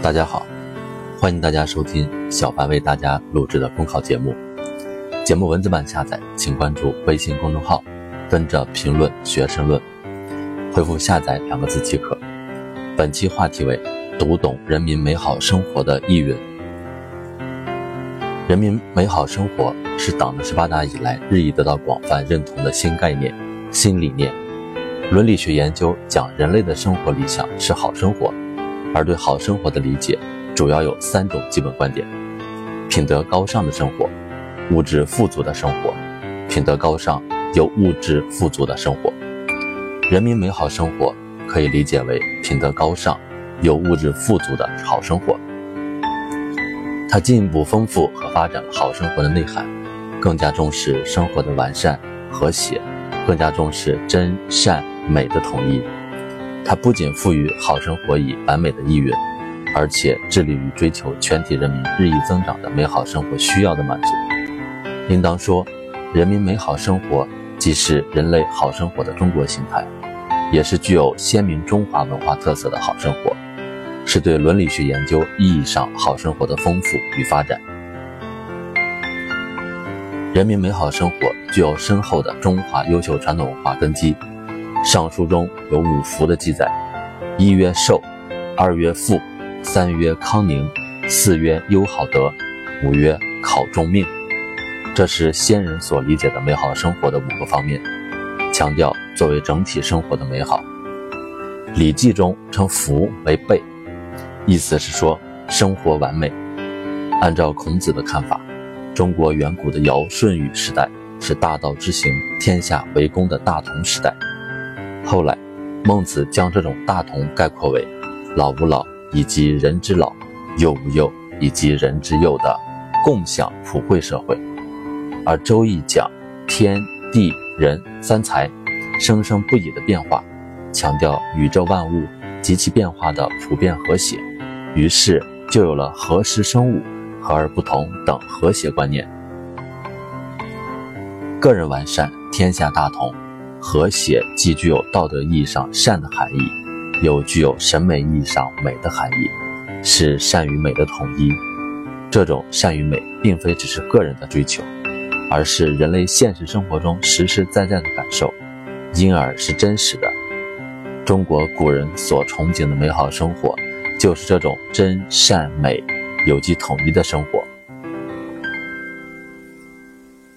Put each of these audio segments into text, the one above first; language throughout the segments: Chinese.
大家好，欢迎大家收听小凡为大家录制的公考节目。节目文字版下载，请关注微信公众号，跟着评论学申论，回复“下载”两个字即可。本期话题为“读懂人民美好生活的意蕴”。人民美好生活是党的十八大以来日益得到广泛认同的新概念、新理念。伦理学研究讲人类的生活理想是好生活。而对好生活的理解，主要有三种基本观点：品德高尚的生活，物质富足的生活，品德高尚有物质富足的生活。人民美好生活可以理解为品德高尚有物质富足的好生活。它进一步丰富和发展好生活的内涵，更加重视生活的完善和谐，更加重视真善美的统一。它不仅赋予好生活以完美的意蕴，而且致力于追求全体人民日益增长的美好生活需要的满足。应当说，人民美好生活既是人类好生活的中国形态，也是具有鲜明中华文化特色的好生活，是对伦理学研究意义上好生活的丰富与发展。人民美好生活具有深厚的中华优秀传统文化根基。上书中有五福的记载：一曰寿，二曰富，三曰康宁，四曰优好德，五曰考中命。这是先人所理解的美好生活的五个方面，强调作为整体生活的美好。《礼记》中称福为备，意思是说生活完美。按照孔子的看法，中国远古的尧舜禹时代是大道之行、天下为公的大同时代。后来，孟子将这种大同概括为“老吾老以及人之老，幼吾幼以及人之幼”的共享普惠社会；而《周易》讲天地人三才生生不已的变化，强调宇宙万物及其变化的普遍和谐，于是就有了合时生物、和而不同等和谐观念。个人完善，天下大同。和谐既具有道德意义上善的含义，又具有审美意义上美的含义，是善与美的统一。这种善与美，并非只是个人的追求，而是人类现实生活中实实在在的感受，因而是真实的。中国古人所憧憬的美好生活，就是这种真善美有机统一的生活。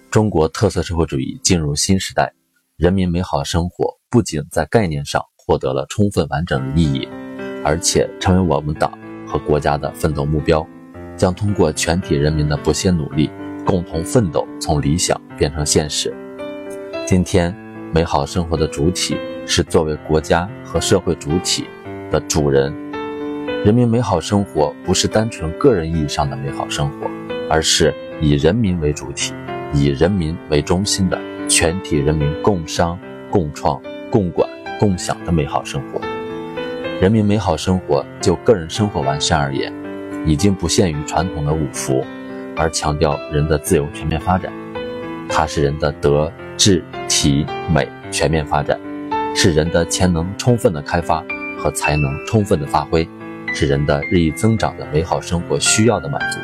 中国特色社会主义进入新时代。人民美好生活不仅在概念上获得了充分完整的意义，而且成为我们党和国家的奋斗目标，将通过全体人民的不懈努力，共同奋斗，从理想变成现实。今天，美好生活的主体是作为国家和社会主体的主人。人民美好生活不是单纯个人意义上的美好生活，而是以人民为主体，以人民为中心的。全体人民共商、共创、共管、共享的美好生活。人民美好生活就个人生活完善而言，已经不限于传统的五福，而强调人的自由全面发展。它是人的德、智、体、美全面发展，是人的潜能充分的开发和才能充分的发挥，是人的日益增长的美好生活需要的满足。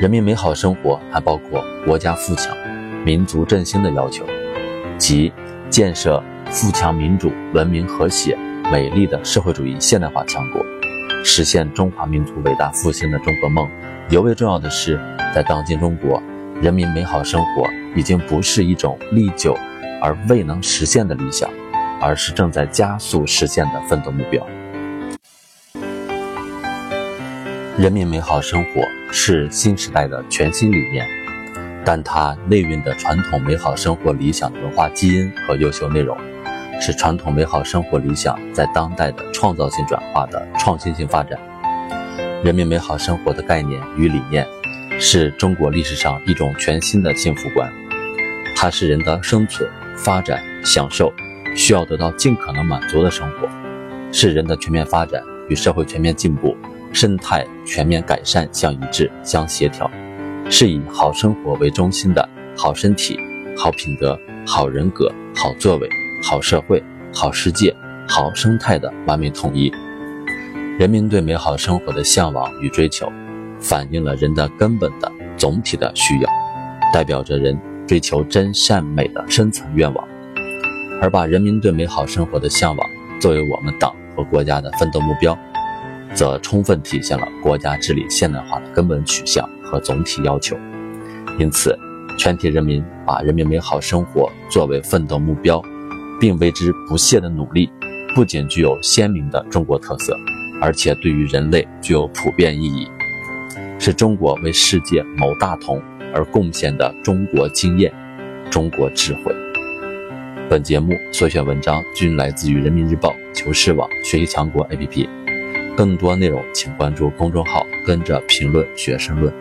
人民美好生活还包括国家富强。民族振兴的要求，即建设富强民主、文明和谐、美丽的社会主义现代化强国，实现中华民族伟大复兴的中国梦。尤为重要的是，在当今中国，人民美好生活已经不是一种历久而未能实现的理想，而是正在加速实现的奋斗目标。人民美好生活是新时代的全新理念。但它内蕴的传统美好生活理想的文化基因和优秀内容，是传统美好生活理想在当代的创造性转化的创新性发展。人民美好生活的概念与理念，是中国历史上一种全新的幸福观。它是人的生存、发展、享受需要得到尽可能满足的生活，是人的全面发展与社会全面进步、生态全面改善相一致、相协调。是以好生活为中心的好身体、好品德、好人格、好作为、好社会、好世界、好生态的完美统一。人民对美好生活的向往与追求，反映了人的根本的总体的需要，代表着人追求真善美的深层愿望。而把人民对美好生活的向往作为我们党和国家的奋斗目标，则充分体现了国家治理现代化的根本取向和总体要求。因此，全体人民把人民美好生活作为奋斗目标，并为之不懈的努力，不仅具有鲜明的中国特色，而且对于人类具有普遍意义，是中国为世界谋大同而贡献的中国经验、中国智慧。本节目所选文章均来自于人民日报、求是网、学习强国 APP，更多内容请关注公众号“跟着评论学申论”。